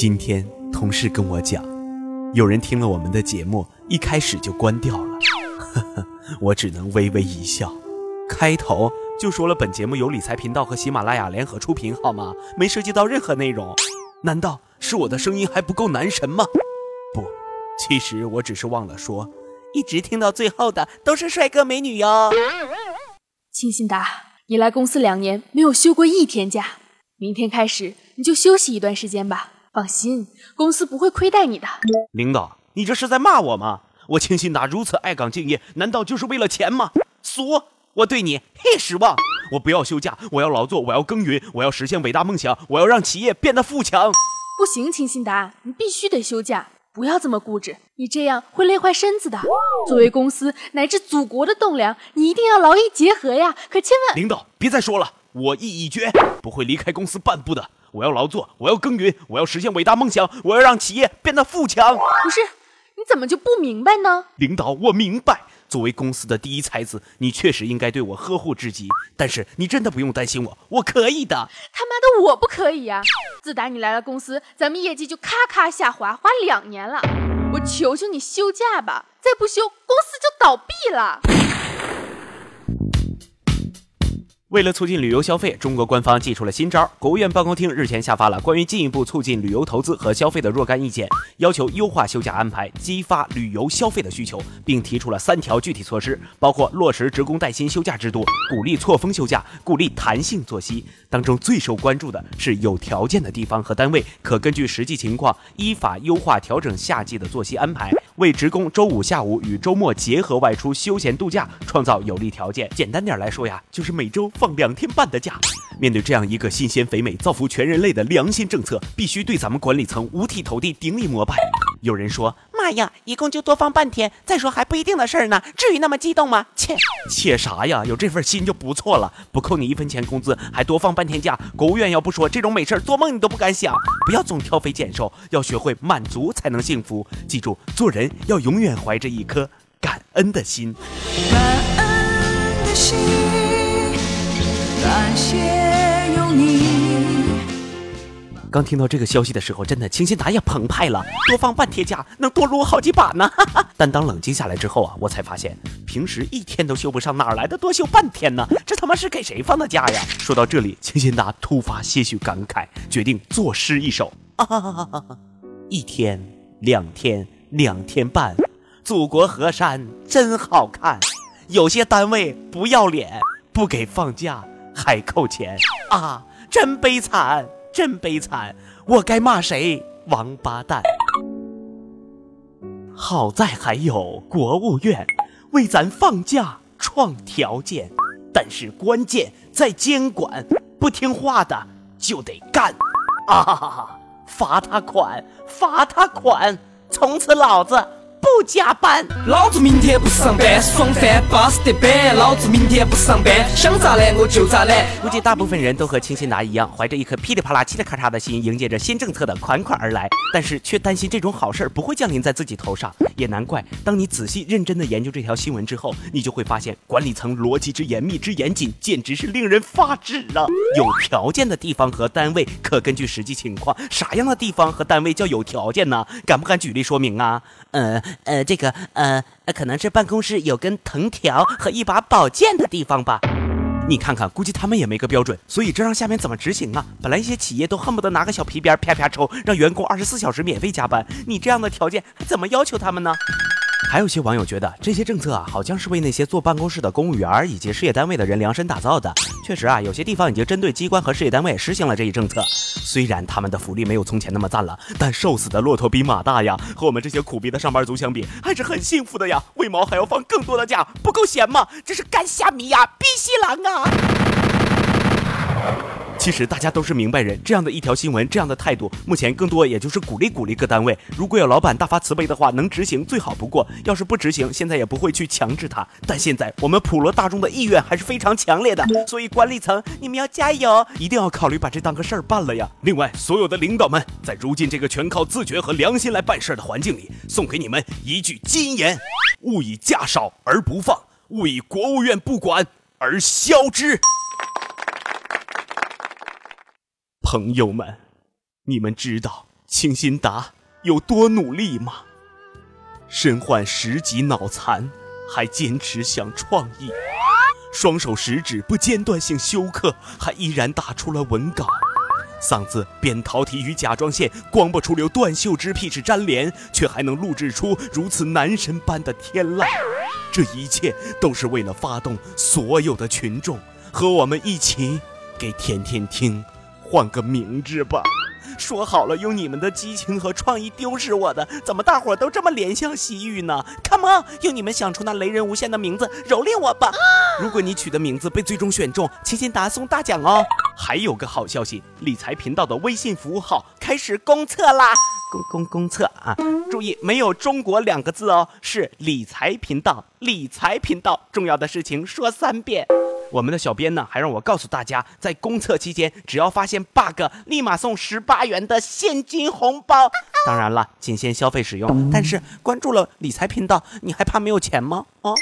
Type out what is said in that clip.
今天同事跟我讲，有人听了我们的节目，一开始就关掉了。呵呵，我只能微微一笑。开头就说了，本节目由理财频道和喜马拉雅联合出品，好吗？没涉及到任何内容。难道是我的声音还不够男神吗？不，其实我只是忘了说，一直听到最后的都是帅哥美女哟。庆信达，你来公司两年没有休过一天假，明天开始你就休息一段时间吧。放心，公司不会亏待你的。领导，你这是在骂我吗？我清新达如此爱岗敬业，难道就是为了钱吗？俗！我对你嘿失望。我不要休假，我要劳作，我要耕耘，我要实现伟大梦想，我要让企业变得富强。不行，清新达，你必须得休假，不要这么固执，你这样会累坏身子的。作为公司乃至祖国的栋梁，你一定要劳逸结合呀！可千万……领导，别再说了，我意已决，不会离开公司半步的。我要劳作，我要耕耘，我要实现伟大梦想，我要让企业变得富强。不是，你怎么就不明白呢？领导，我明白。作为公司的第一才子，你确实应该对我呵护至极。但是你真的不用担心我，我可以的。他妈的，我不可以呀！自打你来了公司，咱们业绩就咔咔下滑，滑两年了。我求求你休假吧，再不休，公司就倒闭了。为了促进旅游消费，中国官方祭出了新招。国务院办公厅日前下发了关于进一步促进旅游投资和消费的若干意见，要求优化休假安排，激发旅游消费的需求，并提出了三条具体措施，包括落实职工带薪休假制度，鼓励错峰休假，鼓励弹性作息。当中最受关注的是，有条件的地方和单位可根据实际情况，依法优化调整夏季的作息安排，为职工周五下午与周末结合外出休闲度假创造有利条件。简单点来说呀，就是每周。放两天半的假，面对这样一个新鲜肥美、造福全人类的良心政策，必须对咱们管理层五体投地、顶礼膜拜。有人说：“妈呀，一共就多放半天，再说还不一定的事儿呢，至于那么激动吗？”切，切啥呀？有这份心就不错了，不扣你一分钱工资，还多放半天假。国务院要不说这种美事儿，做梦你都不敢想。不要总挑肥拣瘦，要学会满足才能幸福。记住，做人要永远怀着一颗感恩的心。感恩的心。感谢有你。刚听到这个消息的时候，真的清新达也澎湃了。多放半天假，能多撸好几把呢。但当冷静下来之后啊，我才发现，平时一天都休不上，哪来的多休半天呢？这他妈是给谁放的假呀？说到这里，清新达突发些许感慨，决定作诗一首。啊 一天，两天，两天半，祖国河山真好看。有些单位不要脸，不给放假。还扣钱啊！真悲惨，真悲惨！我该骂谁？王八蛋！好在还有国务院为咱放假创条件，但是关键在监管，不听话的就得干啊！罚他款，罚他款！从此老子。不加班，老子明天不上班，爽翻，巴适得板。老子明天不上班，想咋懒我就咋懒。估计大部分人都和清新达一样，怀着一颗噼里啪啦、嘁哩咔嚓的心，迎接着新政策的款款而来，但是却担心这种好事不会降临在自己头上。也难怪，当你仔细认真的研究这条新闻之后，你就会发现管理层逻辑之严密之严谨，简直是令人发指啊！有条件的地方和单位可根据实际情况，啥样的地方和单位叫有条件呢？敢不敢举例说明啊？呃。呃，这个呃，可能是办公室有根藤条和一把宝剑的地方吧。你看看，估计他们也没个标准，所以这让下面怎么执行啊？本来一些企业都恨不得拿个小皮鞭啪啪抽，让员工二十四小时免费加班。你这样的条件还怎么要求他们呢？还有些网友觉得这些政策啊，好像是为那些坐办公室的公务员以及事业单位的人量身打造的。确实啊，有些地方已经针对机关和事业单位实行了这一政策。虽然他们的福利没有从前那么赞了，但瘦死的骆驼比马大呀，和我们这些苦逼的上班族相比，还是很幸福的呀。为毛还要放更多的假？不够闲吗？这是干虾米呀？逼西狼啊！其实大家都是明白人，这样的一条新闻，这样的态度，目前更多也就是鼓励鼓励各单位。如果有老板大发慈悲的话，能执行最好不过。要是不执行，现在也不会去强制他。但现在我们普罗大众的意愿还是非常强烈的，所以管理层你们要加油，一定要考虑把这当个事儿办了呀。另外，所有的领导们，在如今这个全靠自觉和良心来办事的环境里，送给你们一句金言：勿以价少而不放，勿以国务院不管而消之。朋友们，你们知道清新达有多努力吗？身患十级脑残，还坚持想创意，双手食指不间断性休克，还依然打出了文稿。嗓子扁桃体与甲状腺光不出流断袖之癖是粘连，却还能录制出如此男神般的天籁。这一切都是为了发动所有的群众，和我们一起给甜甜听换个名字吧。说好了用你们的激情和创意丢失我的，怎么大伙都这么怜香惜玉呢？Come on，用你们想出那雷人无限的名字蹂躏我吧！如果你取的名字被最终选中，齐心达送大奖哦。还有个好消息，理财频道的微信服务号开始公测啦！公公公测啊！注意，没有“中国”两个字哦，是理财频道，理财频道。重要的事情说三遍。我们的小编呢，还让我告诉大家，在公测期间，只要发现 bug，立马送十八元的现金红包。当然了，仅限消费使用。但是关注了理财频道，你还怕没有钱吗？啊？